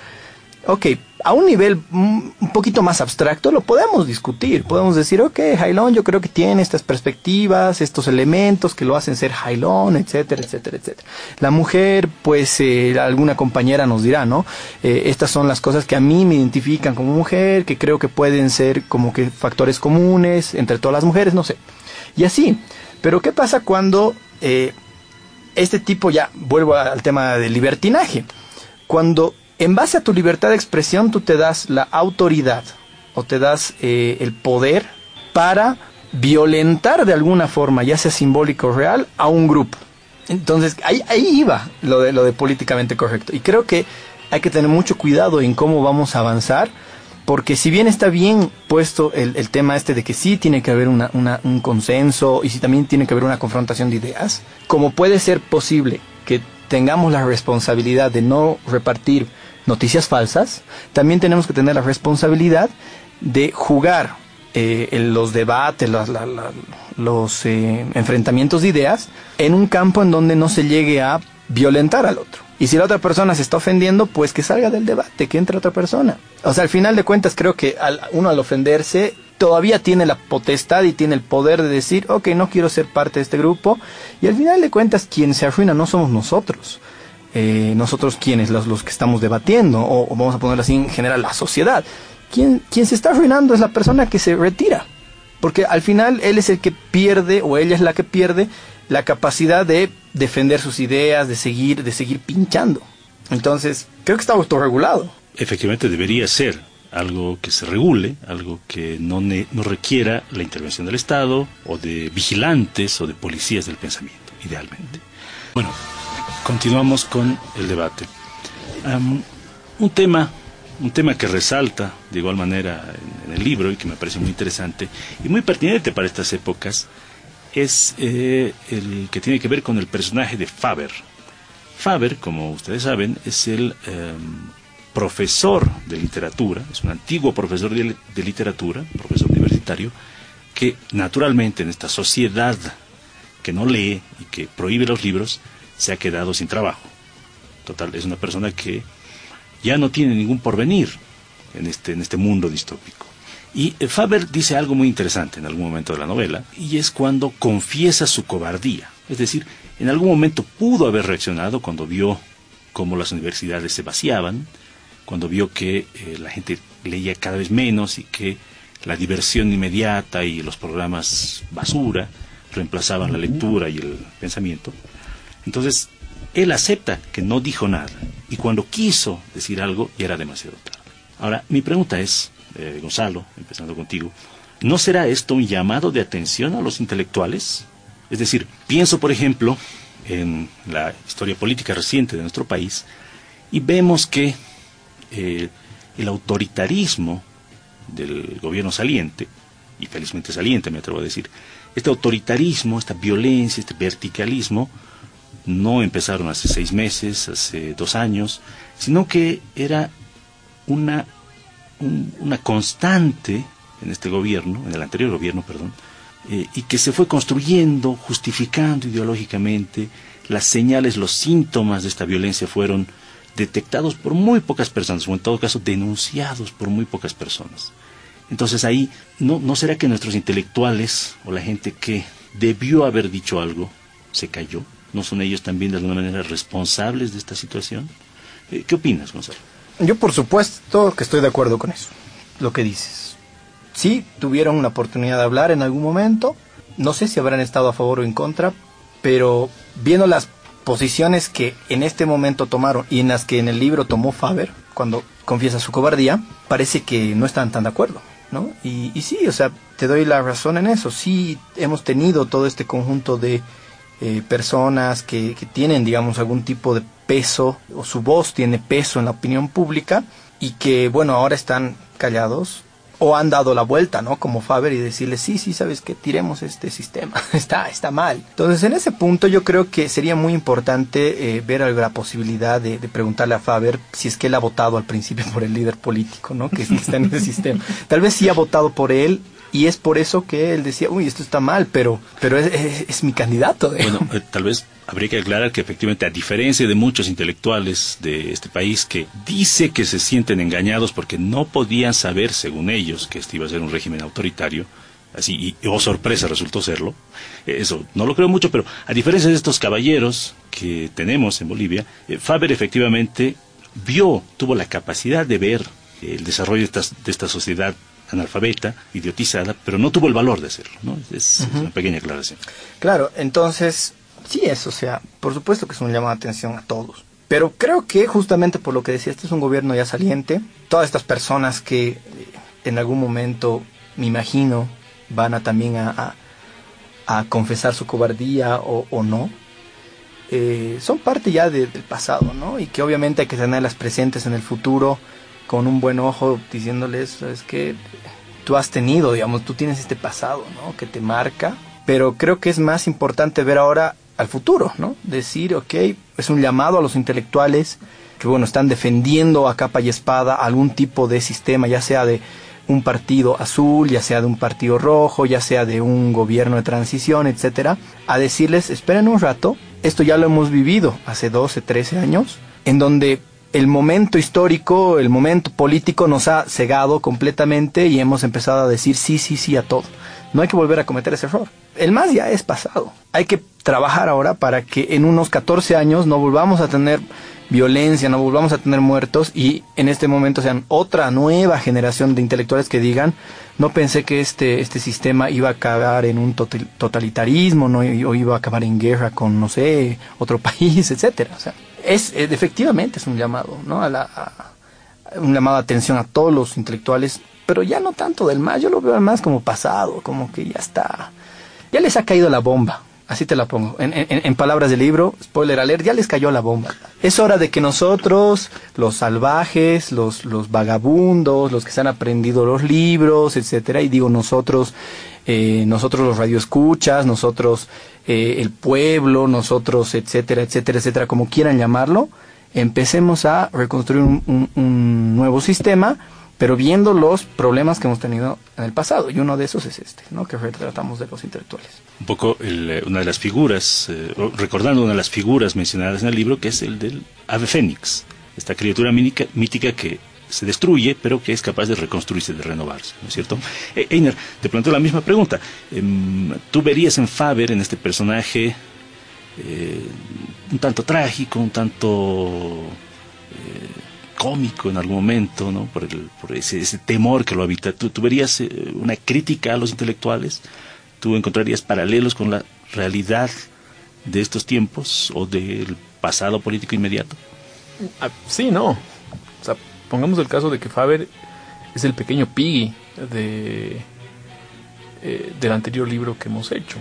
Ok, a un nivel un poquito más abstracto lo podemos discutir. Podemos decir, ok, Jailón yo creo que tiene estas perspectivas, estos elementos que lo hacen ser Jailón, etcétera, etcétera, etcétera. La mujer, pues eh, alguna compañera nos dirá, ¿no? Eh, estas son las cosas que a mí me identifican como mujer, que creo que pueden ser como que factores comunes entre todas las mujeres, no sé. Y así. Pero ¿qué pasa cuando eh, este tipo ya, vuelvo al tema del libertinaje, cuando en base a tu libertad de expresión tú te das la autoridad o te das eh, el poder para violentar de alguna forma, ya sea simbólico o real, a un grupo. Entonces ahí, ahí iba lo de, lo de políticamente correcto. Y creo que hay que tener mucho cuidado en cómo vamos a avanzar, porque si bien está bien puesto el, el tema este de que sí tiene que haber una, un consenso y si también tiene que haber una confrontación de ideas, como puede ser posible que tengamos la responsabilidad de no repartir noticias falsas, también tenemos que tener la responsabilidad de jugar eh, los debates, los eh, enfrentamientos de ideas en un campo en donde no se llegue a violentar al otro. Y si la otra persona se está ofendiendo, pues que salga del debate, que entre otra persona. O sea, al final de cuentas creo que al, uno al ofenderse todavía tiene la potestad y tiene el poder de decir, ok, no quiero ser parte de este grupo. Y al final de cuentas quien se arruina no somos nosotros eh, nosotros quienes, los, que estamos debatiendo, o, vamos a ponerlo así en general, la sociedad. Quien se está arruinando es la persona que se retira. Porque al final él es el que pierde, o ella es la que pierde, la capacidad de defender sus ideas, de seguir, de seguir pinchando. Entonces, creo que está autorregulado. Efectivamente, debería ser algo que se regule, algo que no, ne no requiera la intervención del Estado, o de vigilantes, o de policías del pensamiento, idealmente. Bueno, continuamos con el debate. Un tema, un tema que resalta de igual manera en, el libro y que me parece muy interesante y muy pertinente para estas épocas es eh, el que tiene que ver con el personaje de Faber. Faber, como ustedes saben, es el eh, profesor de literatura, es un antiguo profesor de, de literatura, profesor universitario, que naturalmente en esta sociedad que no lee y que prohíbe los libros, se ha quedado sin trabajo. Total, es una persona que ya no tiene ningún porvenir en este, en este mundo distópico. Y eh, Faber dice algo muy interesante en algún momento de la novela, y es cuando confiesa su cobardía. Es decir, en algún momento pudo haber reaccionado cuando vio cómo las universidades se vaciaban, cuando vio que eh, la gente leía cada vez menos y que la diversión inmediata y los programas basura reemplazaban la lectura y el pensamiento. Entonces, él acepta que no dijo nada y cuando quiso decir algo ya era demasiado tarde. Ahora, mi pregunta es, eh, Gonzalo, empezando contigo, ¿no será esto un llamado de atención a los intelectuales? Es decir, pienso, por ejemplo, en la historia política reciente de nuestro país y vemos que eh, el autoritarismo del gobierno saliente, y felizmente saliente me atrevo a decir, este autoritarismo, esta violencia, este verticalismo, no empezaron hace seis meses, hace dos años, sino que era una, una constante en este gobierno, en el anterior gobierno, perdón, eh, y que se fue construyendo, justificando ideológicamente. Las señales, los síntomas de esta violencia fueron detectados por muy pocas personas, o en todo caso denunciados por muy pocas personas. Entonces ahí, ¿no, ¿no será que nuestros intelectuales o la gente que debió haber dicho algo se cayó? ¿No son ellos también de alguna manera responsables de esta situación? Eh, ¿Qué opinas, Gonzalo? Yo por supuesto que estoy de acuerdo con eso, lo que dices. Sí, tuvieron una oportunidad de hablar en algún momento, no sé si habrán estado a favor o en contra, pero viendo las posiciones que en este momento tomaron y en las que en el libro tomó Faber, cuando confiesa su cobardía, parece que no están tan de acuerdo. ¿No? Y, y sí, o sea, te doy la razón en eso. Sí, hemos tenido todo este conjunto de eh, personas que, que, tienen, digamos, algún tipo de peso o su voz tiene peso en la opinión pública y que, bueno, ahora están callados o han dado la vuelta, ¿no? Como Faber y decirle, sí, sí, sabes que tiremos este sistema, *laughs* está, está mal. Entonces, en ese punto yo creo que sería muy importante eh, ver la posibilidad de, de, preguntarle a Faber si es que él ha votado al principio *laughs* por el líder político, ¿no? Que, que está en ese *laughs* sistema. Tal vez sí ha votado por él y es por eso que él decía, uy, esto está mal, pero, pero es, es, mi candidato. Bueno, eh, tal vez habría que aclarar que efectivamente, a diferencia de muchos intelectuales de este país que dice que se sienten engañados porque no podían saber, según ellos, que este iba a ser un régimen autoritario, así, y, oh sorpresa, resultó serlo, eh, eso no lo creo mucho, pero a diferencia de estos caballeros que tenemos en Bolivia, eh, Faber efectivamente vio, tuvo la capacidad de ver el desarrollo de esta, de esta sociedad analfabeta, idiotizada, pero no tuvo el valor de hacerlo, ¿no? Es, uh -huh. una pequeña aclaración. Claro, entonces, sí es, o sea, por supuesto que es un llamado de atención a todos. Pero creo que justamente por lo que decía, este es un gobierno ya saliente. Todas estas personas que en algún momento, me imagino, van a también a, a, a confesar su cobardía o, o no, eh, son parte ya de, del pasado, ¿no? Y que obviamente hay que tenerlas presentes en el futuro con un buen ojo diciéndoles, es que tú has tenido, digamos, tú tienes este pasado, ¿no? Que te marca, pero creo que es más importante ver ahora al futuro, ¿no? Decir, ok, es un llamado a los intelectuales que, bueno, están defendiendo a capa y espada algún tipo de sistema, ya sea de un partido azul, ya sea de un partido rojo, ya sea de un gobierno de transición, etcétera, a decirles, esperen un rato, esto ya lo hemos vivido hace 12, 13 años, en donde el momento histórico, el momento político nos ha cegado completamente y hemos empezado a decir sí, sí, sí a todo. No hay que volver a cometer ese error. El más ya es pasado. Hay que trabajar ahora para que en unos 14 años no volvamos a tener violencia, no volvamos a tener muertos y en este momento sean otra nueva generación de intelectuales que digan, no pensé que este, este sistema iba a acabar en un totalitarismo, no o iba a acabar en guerra con, no sé, otro *laughs* país, etcétera. O sea, es, efectivamente es un llamado, ¿no? A la, un llamado de atención a todos los intelectuales, pero ya no tanto del más, yo lo veo más como pasado, como que ya está, ya les ha caído la bomba, así te la pongo, en, palabras del libro, spoiler alert, ya les cayó la bomba. Es hora de que nosotros, los salvajes, los, los vagabundos, los que se han aprendido los libros, etcétera, y digo nosotros, eh, nosotros los radioescuchas, nosotros eh, el pueblo, nosotros, etcétera, etcétera, etcétera, como quieran llamarlo, empecemos a reconstruir un, un nuevo sistema, pero viendo los problemas que hemos tenido en el pasado. Y uno de esos es este, ¿no? que retratamos de los intelectuales. Un poco el, una de las figuras, eh, recordando una de las figuras mencionadas en el libro, que es el del ave fénix. Es esta criatura mítica, que se destruye, pero que es capaz de reconstruirse, de renovarse, ¿no es cierto? Eh, Einer, te planteo la misma pregunta. Em, ¿Tú verías en Faber, en este personaje, eh, un tanto trágico, un tanto eh, cómico en algún momento, ¿no? por, el, por ese, ese, temor que lo habita. ¿Tú, ¿Tú, verías una crítica a los intelectuales? ¿Tú encontrarías paralelos con la realidad de estos tiempos o del pasado político inmediato? Ah, sí, no. O sea, pongamos el caso de que Faber es el pequeño Piggy de, eh, del anterior libro que hemos hecho,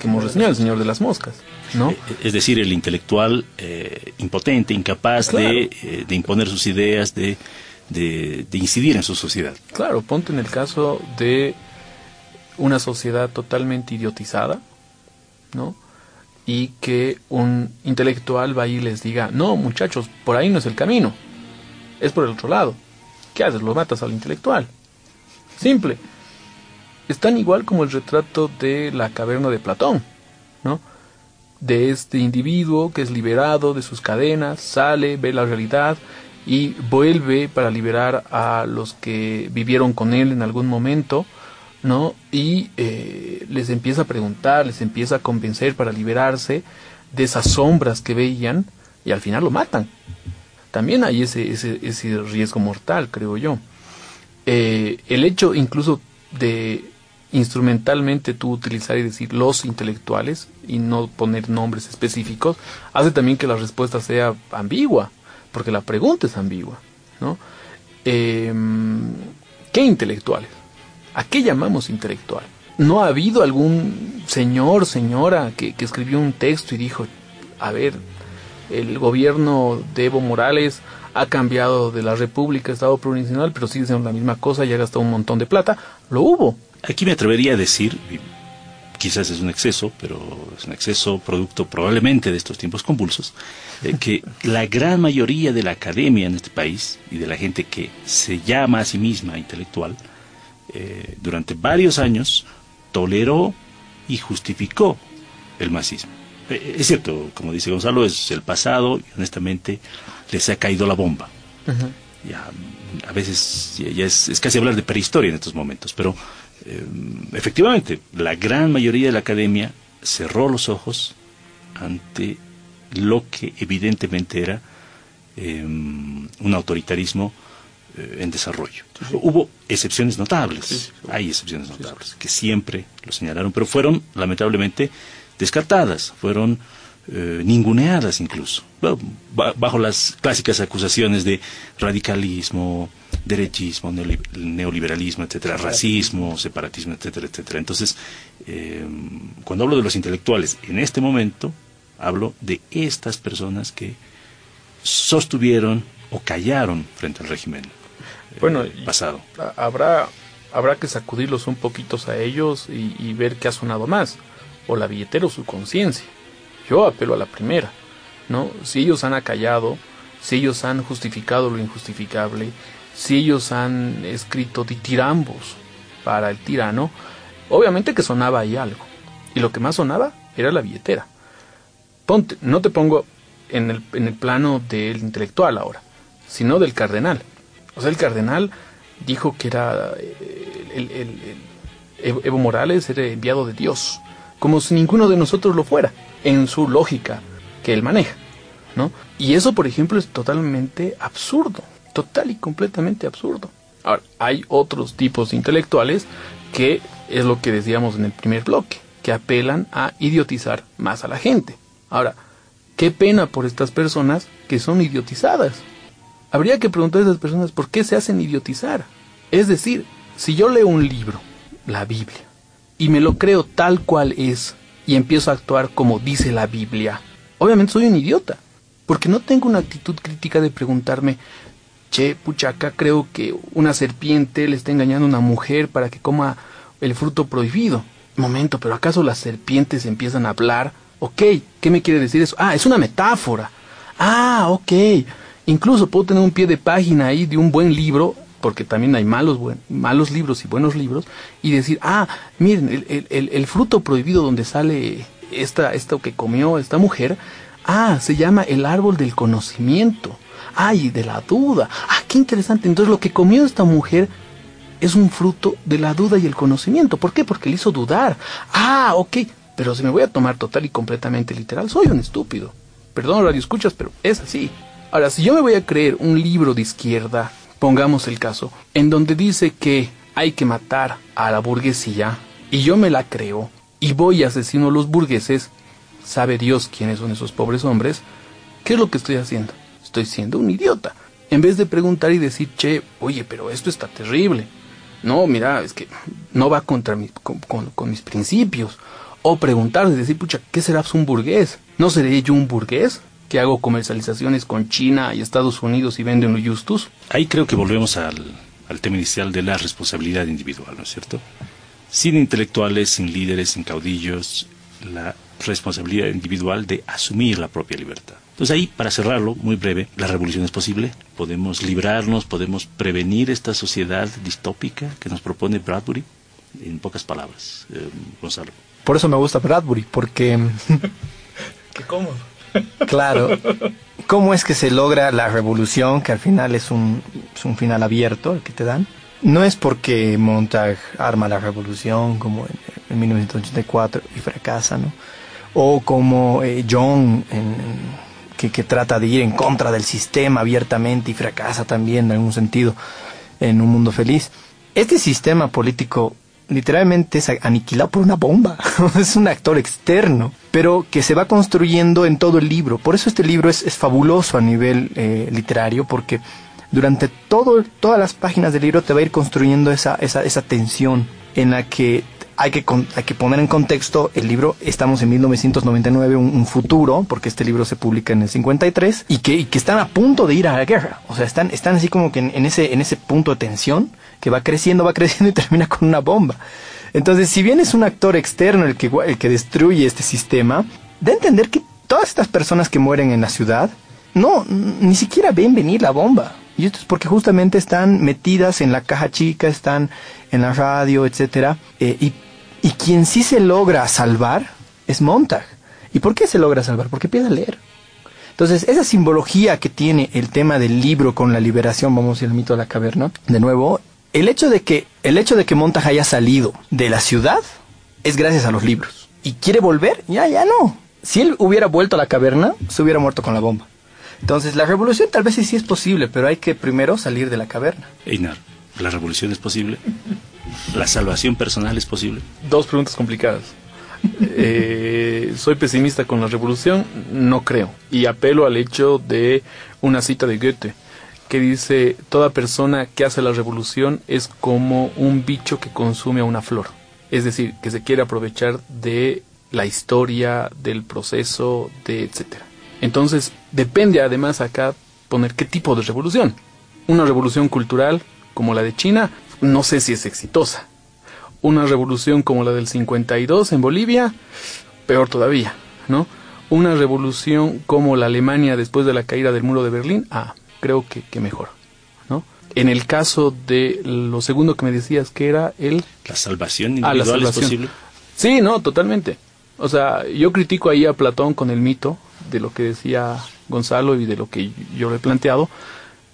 que hemos reseñado, El Señor de las Moscas. ¿No? Eh, es decir, el intelectual eh, impotente, incapaz claro. de, eh, de, imponer sus ideas, de, de, de incidir en su sociedad. Claro, ponte en el caso de una sociedad totalmente idiotizada, ¿no? y que un intelectual vaya y les diga, no muchachos, por ahí no es el camino, es por el otro lado. ¿Qué haces? Lo matas al intelectual. Simple. Es tan igual como el retrato de la caverna de Platón. De este individuo que es liberado de sus cadenas, sale, ve la realidad y vuelve para liberar a los que vivieron con él en algún momento, ¿no? Y eh, les empieza a preguntar, les empieza a convencer para liberarse de esas sombras que veían y al final lo matan. También hay ese, ese, ese riesgo mortal, creo yo. Eh, el hecho incluso de instrumentalmente tú utilizar y decir los intelectuales y no poner nombres específicos hace también que la respuesta sea ambigua, porque la pregunta es ambigua, ¿no? Eh, ¿Qué intelectuales? ¿A qué llamamos intelectual? ¿No ha habido algún señor, señora que, que escribió un texto y dijo, a ver, el gobierno de Evo Morales ha cambiado de la República Estado Provincial, pero sigue siendo la misma cosa y ha gastado un montón de plata? Lo hubo. Aquí me atrevería a decir, quizás es un exceso, pero es un exceso producto probablemente de estos tiempos convulsos, eh, que *laughs* la gran mayoría de la academia en este país y de la gente que se llama a sí misma intelectual, eh, durante varios años toleró y justificó el masismo. Eh, es cierto, como dice Gonzalo, es el pasado y honestamente les ha caído la bomba. Uh -huh. ya, a veces ya, ya es, es, casi hablar de prehistoria en estos momentos, pero eh, efectivamente la gran mayoría de la academia cerró los ojos ante lo que evidentemente era un autoritarismo en desarrollo. Sí. Hubo excepciones notables, sí, hay excepciones notables, que siempre lo señalaron, pero fueron lamentablemente descartadas, fueron eh, ninguneadas incluso, bajo las clásicas acusaciones de radicalismo, derechismo, neoliberalismo, etcétera, racismo, separatismo, etcétera, etcétera. Entonces, eh, cuando hablo de los intelectuales en este momento, hablo de estas personas que sostuvieron o callaron frente al régimen bueno, pasado. Habrá, habrá que sacudirlos un poquitos a ellos y, y, ver qué ha sonado más, o la billetera o su conciencia. Yo apelo a la primera, ¿no? Si ellos han acallado, si ellos han justificado lo injustificable, si ellos han escrito ditirambos para el tirano, obviamente que sonaba ahí algo. Y lo que más sonaba era la billetera. Ponte, no te pongo en el, en el plano del intelectual ahora, sino del cardenal. O sea, el cardenal dijo que era el, el, el, Evo Morales era enviado de Dios, como si ninguno de nosotros lo fuera, en su lógica que él maneja, ¿no? Y eso, por ejemplo, es totalmente absurdo, total y completamente absurdo. Ahora, hay otros tipos de intelectuales que es lo que decíamos en el primer bloque, que apelan a idiotizar más a la gente. Ahora, qué pena por estas personas que son idiotizadas, habría que preguntar a esas personas por qué se hacen idiotizar. Es decir, si yo leo un libro, la Biblia, y me lo creo tal cual es, y empiezo a actuar como dice la Biblia, obviamente soy un idiota, porque no tengo una actitud crítica de preguntarme, che, pucha, acá creo que una serpiente le está engañando a una mujer para que coma el fruto prohibido. Momento, pero ¿acaso las serpientes empiezan a hablar? Ok, ¿qué me quiere decir eso? Ah, es una metáfora. Ah, ok. Incluso puedo tener un pie de página ahí de un buen libro, porque también hay malos, buen, malos libros y buenos libros, y decir, ah, miren, el, el, el, fruto prohibido donde sale esta, esto que comió esta mujer, ah, se llama el árbol del conocimiento. Ay, de la duda. Ah, qué interesante. Entonces lo que comió esta mujer es un fruto de la duda y el conocimiento. ¿Por qué? Porque le hizo dudar. Ah, ok. Pero si me voy a tomar total y completamente literal, soy un estúpido. Perdón, radio escuchas, pero es así. Ahora, si yo me voy a creer un libro de izquierda, pongamos el caso, en donde dice que hay que matar a la burguesía, y yo me la creo, y voy y asesino a los burgueses, sabe Dios quiénes son esos pobres hombres, ¿qué es lo que estoy haciendo? Estoy siendo un idiota. En vez de preguntar y decir, che, oye, pero esto está terrible. No, mira, es que no va contra mi, con, con, mis principios. O preguntar y decir, pucha, ¿qué será un burgués? ¿No seré yo un burgués? que hago comercializaciones con China y Estados Unidos y venden los justus. Ahí creo que volvemos al tema inicial de la responsabilidad individual, ¿no es cierto? Sin intelectuales, sin líderes, sin caudillos, la responsabilidad individual de asumir la propia libertad. Entonces ahí, para cerrarlo, muy breve, la revolución es posible. Podemos librarnos, podemos prevenir esta sociedad distópica que nos propone Bradbury, en pocas palabras, eh, Gonzalo. Por eso me gusta Bradbury, porque... *laughs* Qué cómodo. Claro. ¿Cómo es que se logra la revolución, que al final es un, es un final abierto, el que te dan? No es porque Montag arma la revolución como en, 1984 y fracasa, ¿no? O como eh, John que, trata de ir en contra del sistema abiertamente y fracasa también en algún sentido en un mundo feliz. Este sistema político literalmente es aniquilado por una bomba. *laughs* es un actor externo, pero que se va construyendo en todo el libro. Por eso este libro es, fabuloso a nivel eh, literario, porque durante todo, todas las páginas del libro te va a ir construyendo esa, esa, esa tensión en la que hay que, hay que poner en contexto el libro, estamos en 1999, un, futuro, porque este libro se publica en el 53, y que, y que están a punto de ir a la guerra. O sea, están, están así como que en, ese, en ese punto de tensión, que va creciendo, va *laughs* creciendo y termina con una bomba. Entonces, si bien es un actor externo el que, el que destruye este sistema, da a entender que todas estas personas que mueren en la ciudad, no, ni siquiera ven venir la bomba. Y esto es porque justamente están metidas en la caja chica, están en la radio, etcétera, eh, y, y quien sí se logra salvar es Montag. ¿Y por qué se logra salvar? Porque empieza a leer. Entonces, esa simbología que tiene el tema del libro con la liberación, vamos a ir al mito de la caverna, de nuevo, el hecho de que, el hecho de que Montag haya salido de la ciudad es gracias a los libros. Y quiere volver, ya, ya no. Si él hubiera vuelto a la caverna, se hubiera muerto con la bomba. Entonces, la revolución tal vez sí, es posible, pero hay que primero salir de la caverna. Einar, ¿la revolución es posible? ¿La salvación personal es posible? Dos preguntas complicadas. Eh, soy pesimista con la revolución, no creo. Y apelo al hecho de una cita de Goethe que dice, toda persona que hace la revolución es como un bicho que consume a una flor. Es decir, que se quiere aprovechar de la historia, del proceso, de etcétera. Entonces, depende además acá poner qué tipo de revolución. Una revolución cultural como la de China, no sé si es exitosa. Una revolución como la del 52 en Bolivia, peor todavía, ¿no? Una revolución como la Alemania después de la caída del muro de Berlín, ah, creo que, que mejor, ¿no? En el caso de lo segundo que me decías, que era el... La salvación ah, individual es posible. Sí, no, totalmente. O sea, yo critico ahí a Platón con el mito, de lo que decía Gonzalo y de lo que yo le he planteado,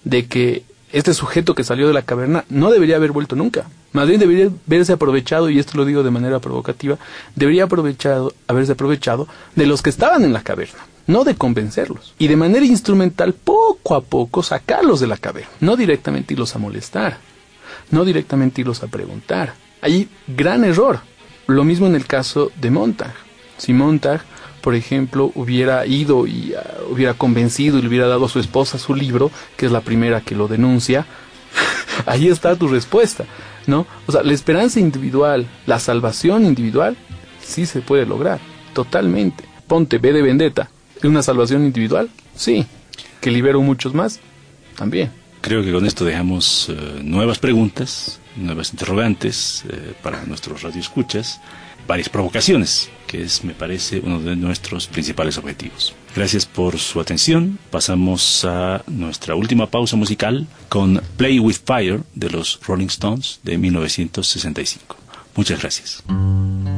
de que este sujeto que salió de la caverna no debería haber vuelto nunca. Más bien debería haberse aprovechado, y esto lo digo de manera provocativa, debería aprovechado, haberse aprovechado de los que estaban en la caverna, no de convencerlos. Y de manera instrumental, poco a poco, sacarlos de la caverna. No directamente irlos a molestar, no directamente irlos a preguntar. Hay gran error. Lo mismo en el caso de Montag. Si Montag por ejemplo, hubiera ido y ah, hubiera convencido y le hubiera dado a su esposa su libro, que es la primera que lo denuncia, *laughs* ahí está tu respuesta, ¿no? O sea, la esperanza individual, la salvación individual, sí se puede lograr, totalmente. Ponte B de Vendetta, ¿una salvación individual? Sí. ¿Que libero muchos más? También. Creo que con esto dejamos eh, nuevas preguntas, nuevas interrogantes eh, para nuestros radioescuchas, varias provocaciones que es, me parece, uno de nuestros principales objetivos. Gracias por su atención. Pasamos a nuestra última pausa musical con Play with Fire de los Rolling Stones de 1965. Muchas gracias.